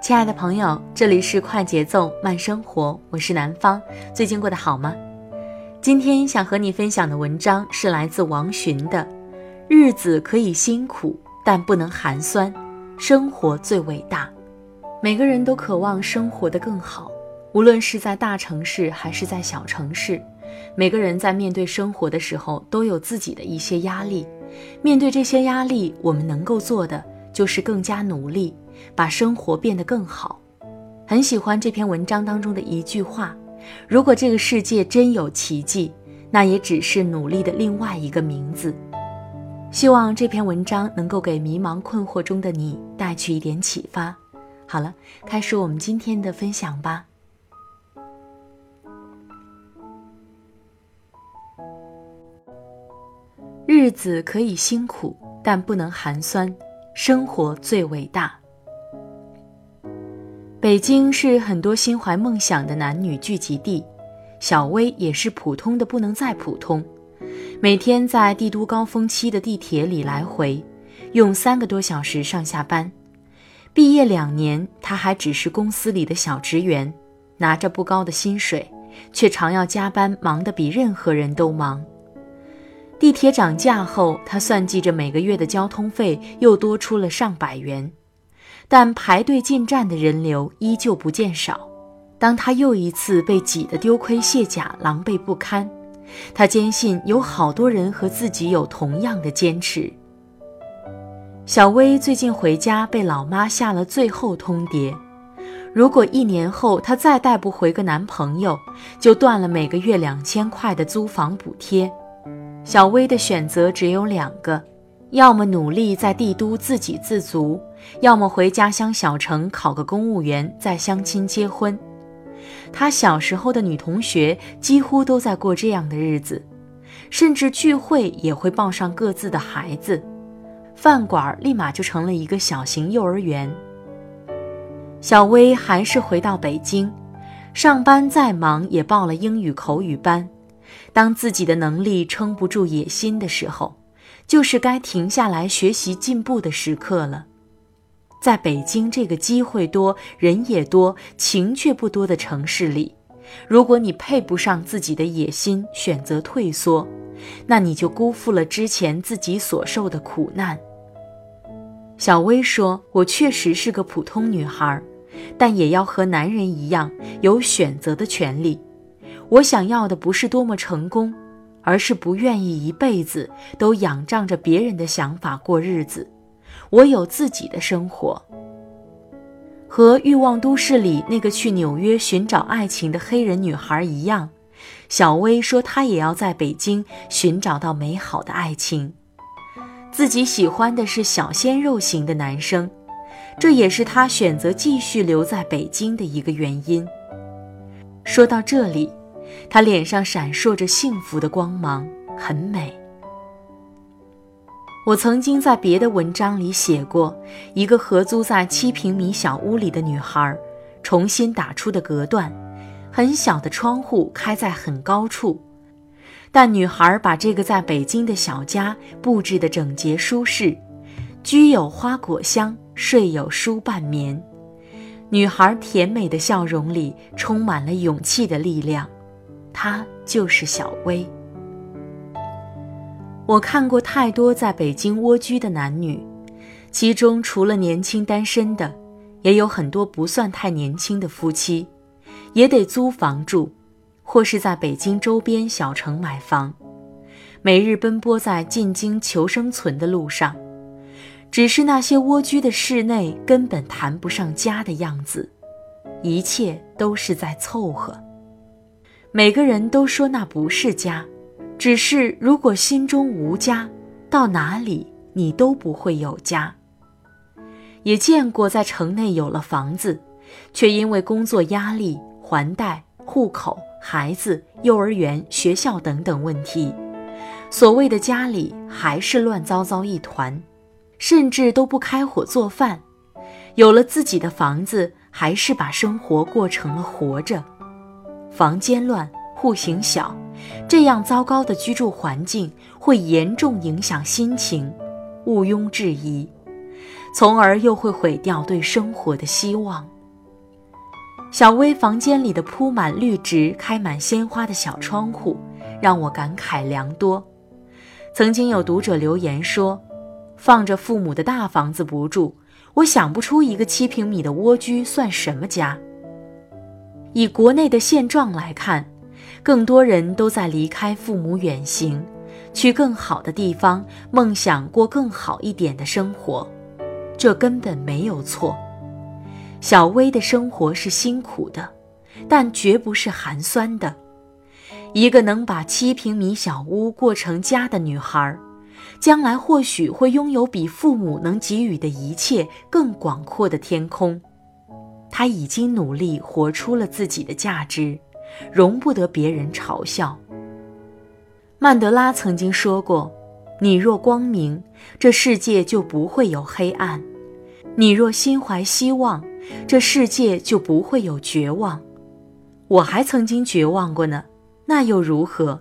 亲爱的朋友，这里是快节奏慢生活，我是南方。最近过得好吗？今天想和你分享的文章是来自王洵的《日子可以辛苦，但不能寒酸，生活最伟大》。每个人都渴望生活的更好，无论是在大城市还是在小城市，每个人在面对生活的时候都有自己的一些压力。面对这些压力，我们能够做的就是更加努力。把生活变得更好，很喜欢这篇文章当中的一句话：如果这个世界真有奇迹，那也只是努力的另外一个名字。希望这篇文章能够给迷茫困惑中的你带去一点启发。好了，开始我们今天的分享吧。日子可以辛苦，但不能寒酸，生活最伟大。北京是很多心怀梦想的男女聚集地，小薇也是普通的不能再普通，每天在帝都高峰期的地铁里来回，用三个多小时上下班。毕业两年，他还只是公司里的小职员，拿着不高的薪水，却常要加班，忙得比任何人都忙。地铁涨价后，他算计着每个月的交通费又多出了上百元。但排队进站的人流依旧不见少。当他又一次被挤得丢盔卸甲、狼狈不堪，他坚信有好多人和自己有同样的坚持。小薇最近回家被老妈下了最后通牒：如果一年后她再带不回个男朋友，就断了每个月两千块的租房补贴。小薇的选择只有两个。要么努力在帝都自给自足，要么回家乡小城考个公务员，再相亲结婚。他小时候的女同学几乎都在过这样的日子，甚至聚会也会抱上各自的孩子，饭馆立马就成了一个小型幼儿园。小薇还是回到北京，上班再忙也报了英语口语班。当自己的能力撑不住野心的时候。就是该停下来学习进步的时刻了。在北京这个机会多、人也多、情却不多的城市里，如果你配不上自己的野心，选择退缩，那你就辜负了之前自己所受的苦难。小薇说：“我确实是个普通女孩，但也要和男人一样有选择的权利。我想要的不是多么成功。”而是不愿意一辈子都仰仗着别人的想法过日子，我有自己的生活。和《欲望都市》里那个去纽约寻找爱情的黑人女孩一样，小薇说她也要在北京寻找到美好的爱情。自己喜欢的是小鲜肉型的男生，这也是她选择继续留在北京的一个原因。说到这里。他脸上闪烁着幸福的光芒，很美。我曾经在别的文章里写过，一个合租在七平米小屋里的女孩，重新打出的隔断，很小的窗户开在很高处，但女孩把这个在北京的小家布置得整洁舒适，居有花果香，睡有书伴眠。女孩甜美的笑容里充满了勇气的力量。她就是小薇。我看过太多在北京蜗居的男女，其中除了年轻单身的，也有很多不算太年轻的夫妻，也得租房住，或是在北京周边小城买房，每日奔波在进京求生存的路上。只是那些蜗居的室内根本谈不上家的样子，一切都是在凑合。每个人都说那不是家。只是，如果心中无家，到哪里你都不会有家。也见过在城内有了房子，却因为工作压力、还贷、户口、孩子、幼儿园、学校等等问题，所谓的家里还是乱糟糟一团，甚至都不开火做饭。有了自己的房子，还是把生活过成了活着，房间乱，户型小。这样糟糕的居住环境会严重影响心情，毋庸置疑，从而又会毁掉对生活的希望。小薇房间里的铺满绿植、开满鲜花的小窗户，让我感慨良多。曾经有读者留言说：“放着父母的大房子不住，我想不出一个七平米的蜗居算什么家。”以国内的现状来看。更多人都在离开父母远行，去更好的地方，梦想过更好一点的生活，这根本没有错。小薇的生活是辛苦的，但绝不是寒酸的。一个能把七平米小屋过成家的女孩，将来或许会拥有比父母能给予的一切更广阔的天空。她已经努力活出了自己的价值。容不得别人嘲笑。曼德拉曾经说过：“你若光明，这世界就不会有黑暗；你若心怀希望，这世界就不会有绝望。”我还曾经绝望过呢，那又如何？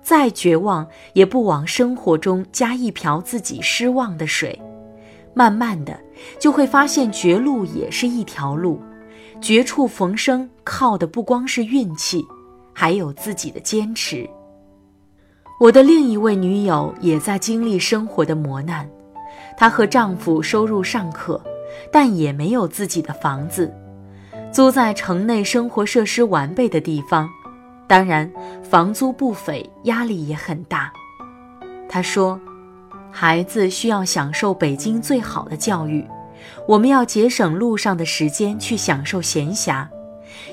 再绝望，也不往生活中加一瓢自己失望的水。慢慢的，就会发现绝路也是一条路。绝处逢生，靠的不光是运气，还有自己的坚持。我的另一位女友也在经历生活的磨难，她和丈夫收入尚可，但也没有自己的房子，租在城内生活设施完备的地方，当然房租不菲，压力也很大。她说：“孩子需要享受北京最好的教育。”我们要节省路上的时间去享受闲暇，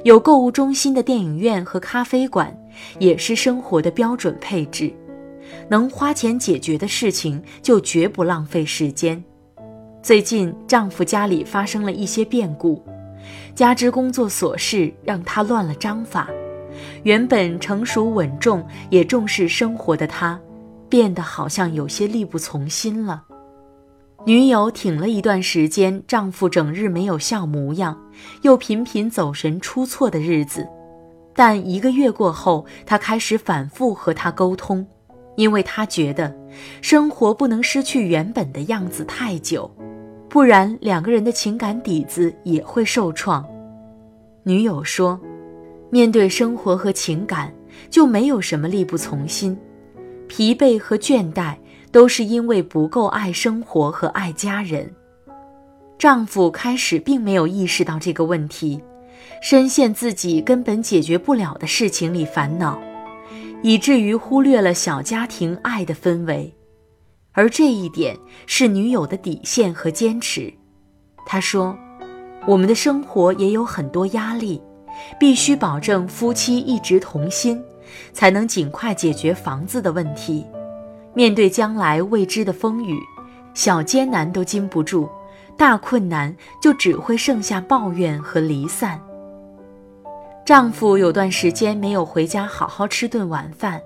有购物中心的电影院和咖啡馆也是生活的标准配置。能花钱解决的事情就绝不浪费时间。最近丈夫家里发生了一些变故，加之工作琐事让他乱了章法。原本成熟稳重也重视生活的他，变得好像有些力不从心了。女友挺了一段时间，丈夫整日没有笑模样，又频频走神出错的日子。但一个月过后，她开始反复和他沟通，因为她觉得生活不能失去原本的样子太久，不然两个人的情感底子也会受创。女友说：“面对生活和情感，就没有什么力不从心，疲惫和倦怠。”都是因为不够爱生活和爱家人。丈夫开始并没有意识到这个问题，深陷自己根本解决不了的事情里烦恼，以至于忽略了小家庭爱的氛围。而这一点是女友的底线和坚持。她说：“我们的生活也有很多压力，必须保证夫妻一直同心，才能尽快解决房子的问题。”面对将来未知的风雨，小艰难都经不住，大困难就只会剩下抱怨和离散。丈夫有段时间没有回家好好吃顿晚饭，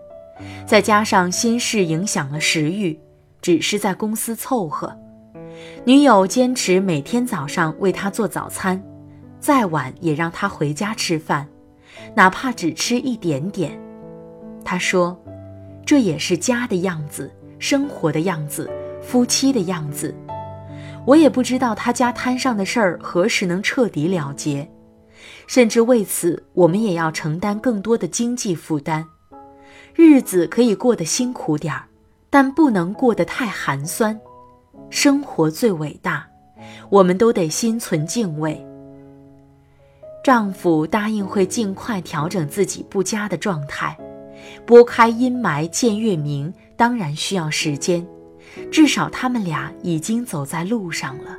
再加上心事影响了食欲，只是在公司凑合。女友坚持每天早上为他做早餐，再晚也让他回家吃饭，哪怕只吃一点点。他说。这也是家的样子，生活的样子，夫妻的样子。我也不知道他家摊上的事儿何时能彻底了结，甚至为此，我们也要承担更多的经济负担。日子可以过得辛苦点儿，但不能过得太寒酸。生活最伟大，我们都得心存敬畏。丈夫答应会尽快调整自己不佳的状态，拨开阴霾见月明，当然需要时间。至少他们俩已经走在路上了。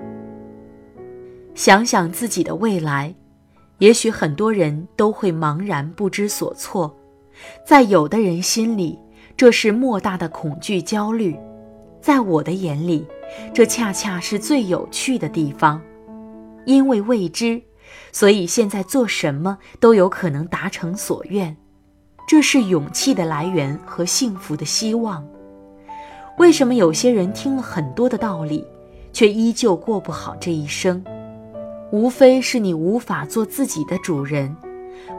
想想自己的未来，也许很多人都会茫然不知所措，在有的人心里，这是莫大的恐惧焦虑；在我的眼里，这恰恰是最有趣的地方。因为未知，所以现在做什么都有可能达成所愿，这是勇气的来源和幸福的希望。为什么有些人听了很多的道理，却依旧过不好这一生？无非是你无法做自己的主人，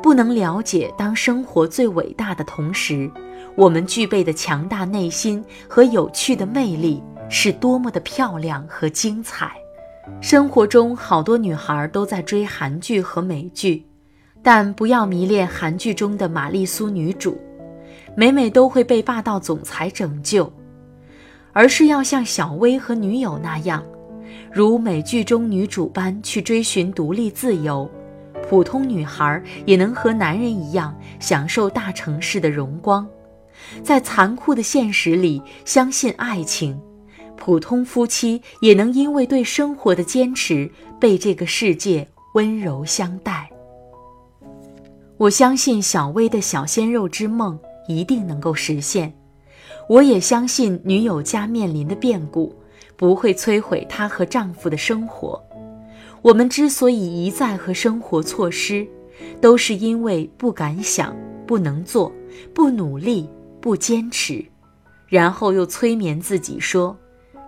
不能了解当生活最伟大的同时，我们具备的强大内心和有趣的魅力是多么的漂亮和精彩。生活中好多女孩都在追韩剧和美剧，但不要迷恋韩剧中的玛丽苏女主，每每都会被霸道总裁拯救。而是要像小薇和女友那样，如美剧中女主般去追寻独立自由。普通女孩也能和男人一样享受大城市的荣光，在残酷的现实里相信爱情。普通夫妻也能因为对生活的坚持，被这个世界温柔相待。我相信小薇的小鲜肉之梦一定能够实现。我也相信女友家面临的变故不会摧毁她和丈夫的生活。我们之所以一再和生活错失，都是因为不敢想、不能做、不努力、不坚持，然后又催眠自己说：“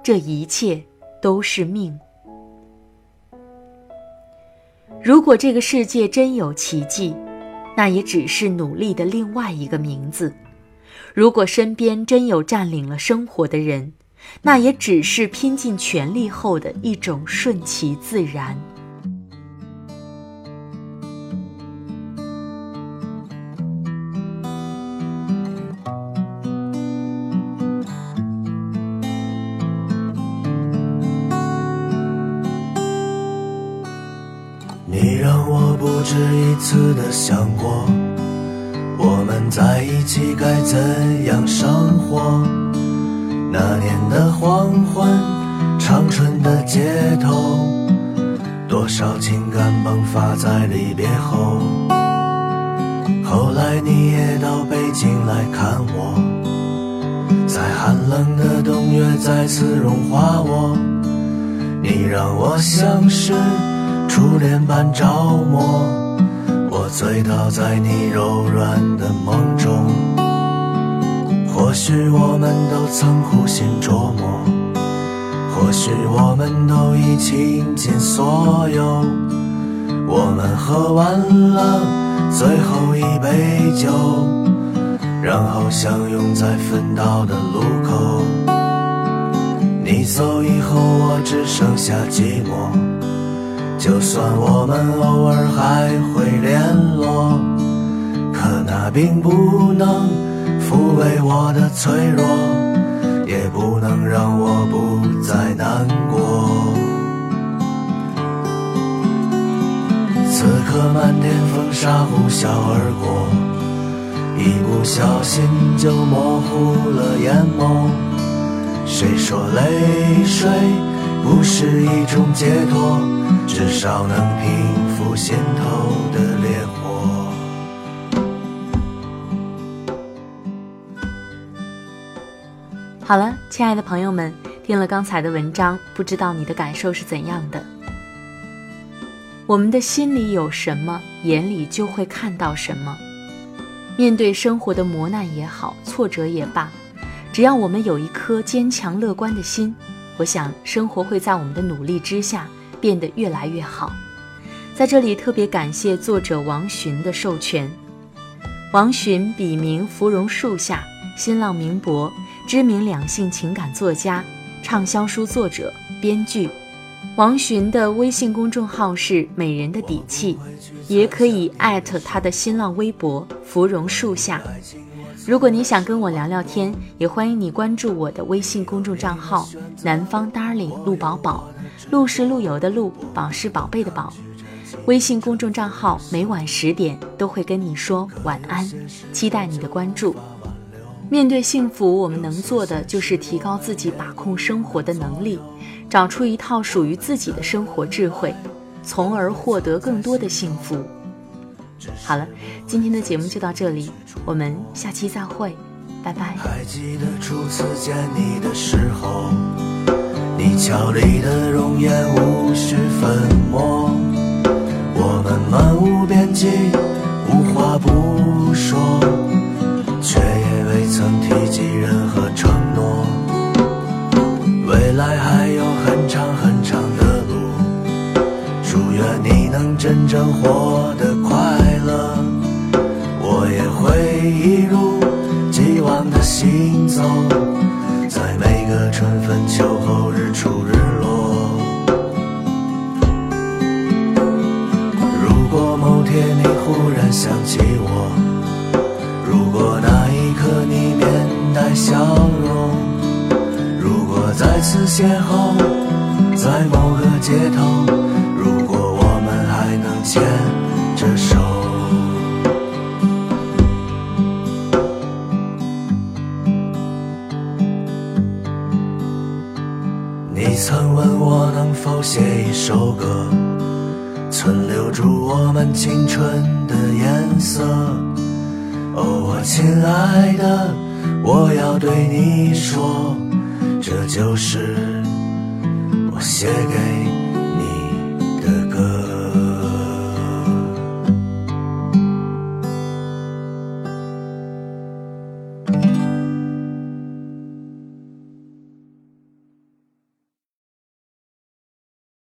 这一切都是命。”如果这个世界真有奇迹，那也只是努力的另外一个名字。如果身边真有占领了生活的人，那也只是拼尽全力后的一种顺其自然。次的想过。我们在一起该怎样生活？那年的黄昏，长春的街头，多少情感迸发在离别后。后来你也到北京来看我，在寒冷的冬月再次融化我。你让我像是初恋般着魔。醉倒在你柔软的梦中，或许我们都曾苦心琢磨，或许我们都已倾尽所有。我们喝完了最后一杯酒，然后相拥在分道的路口。你走以后，我只剩下寂寞。就算我们偶尔还会联络，可那并不能抚慰我的脆弱，也不能让我不再难过。此刻漫天风沙呼啸而过，一不小心就模糊了眼眸。谁说泪水不是一种解脱？至少能平复心头的烈火。好了，亲爱的朋友们，听了刚才的文章，不知道你的感受是怎样的？我们的心里有什么，眼里就会看到什么。面对生活的磨难也好，挫折也罢，只要我们有一颗坚强乐观的心，我想生活会在我们的努力之下。变得越来越好，在这里特别感谢作者王洵的授权。王洵笔名芙蓉树下，新浪名博，知名两性情感作家，畅销书作者、编剧。王洵的微信公众号是“美人的底气”，也可以艾特他的新浪微博“芙蓉树下”。如果你想跟我聊聊天，也欢迎你关注我的微信公众账号“南方 Darling 陆宝宝”，陆是陆游的陆，宝是宝贝的宝。微信公众账号每晚十点都会跟你说晚安，期待你的关注。面对幸福，我们能做的就是提高自己把控生活的能力，找出一套属于自己的生活智慧，从而获得更多的幸福。好了，今天的节目就到这里，我们下期再会，拜拜。还记得初次见你的时候，你俏丽的容颜无需粉墨，我们漫无边际，无话不说，却也未曾提及任何承诺。未来还有很长很能真正活得快乐。我也会一如既往的行走，你曾问我能否写一首歌，存留住我们青春的颜色。哦，我亲爱的，我要对你说，这就是我写给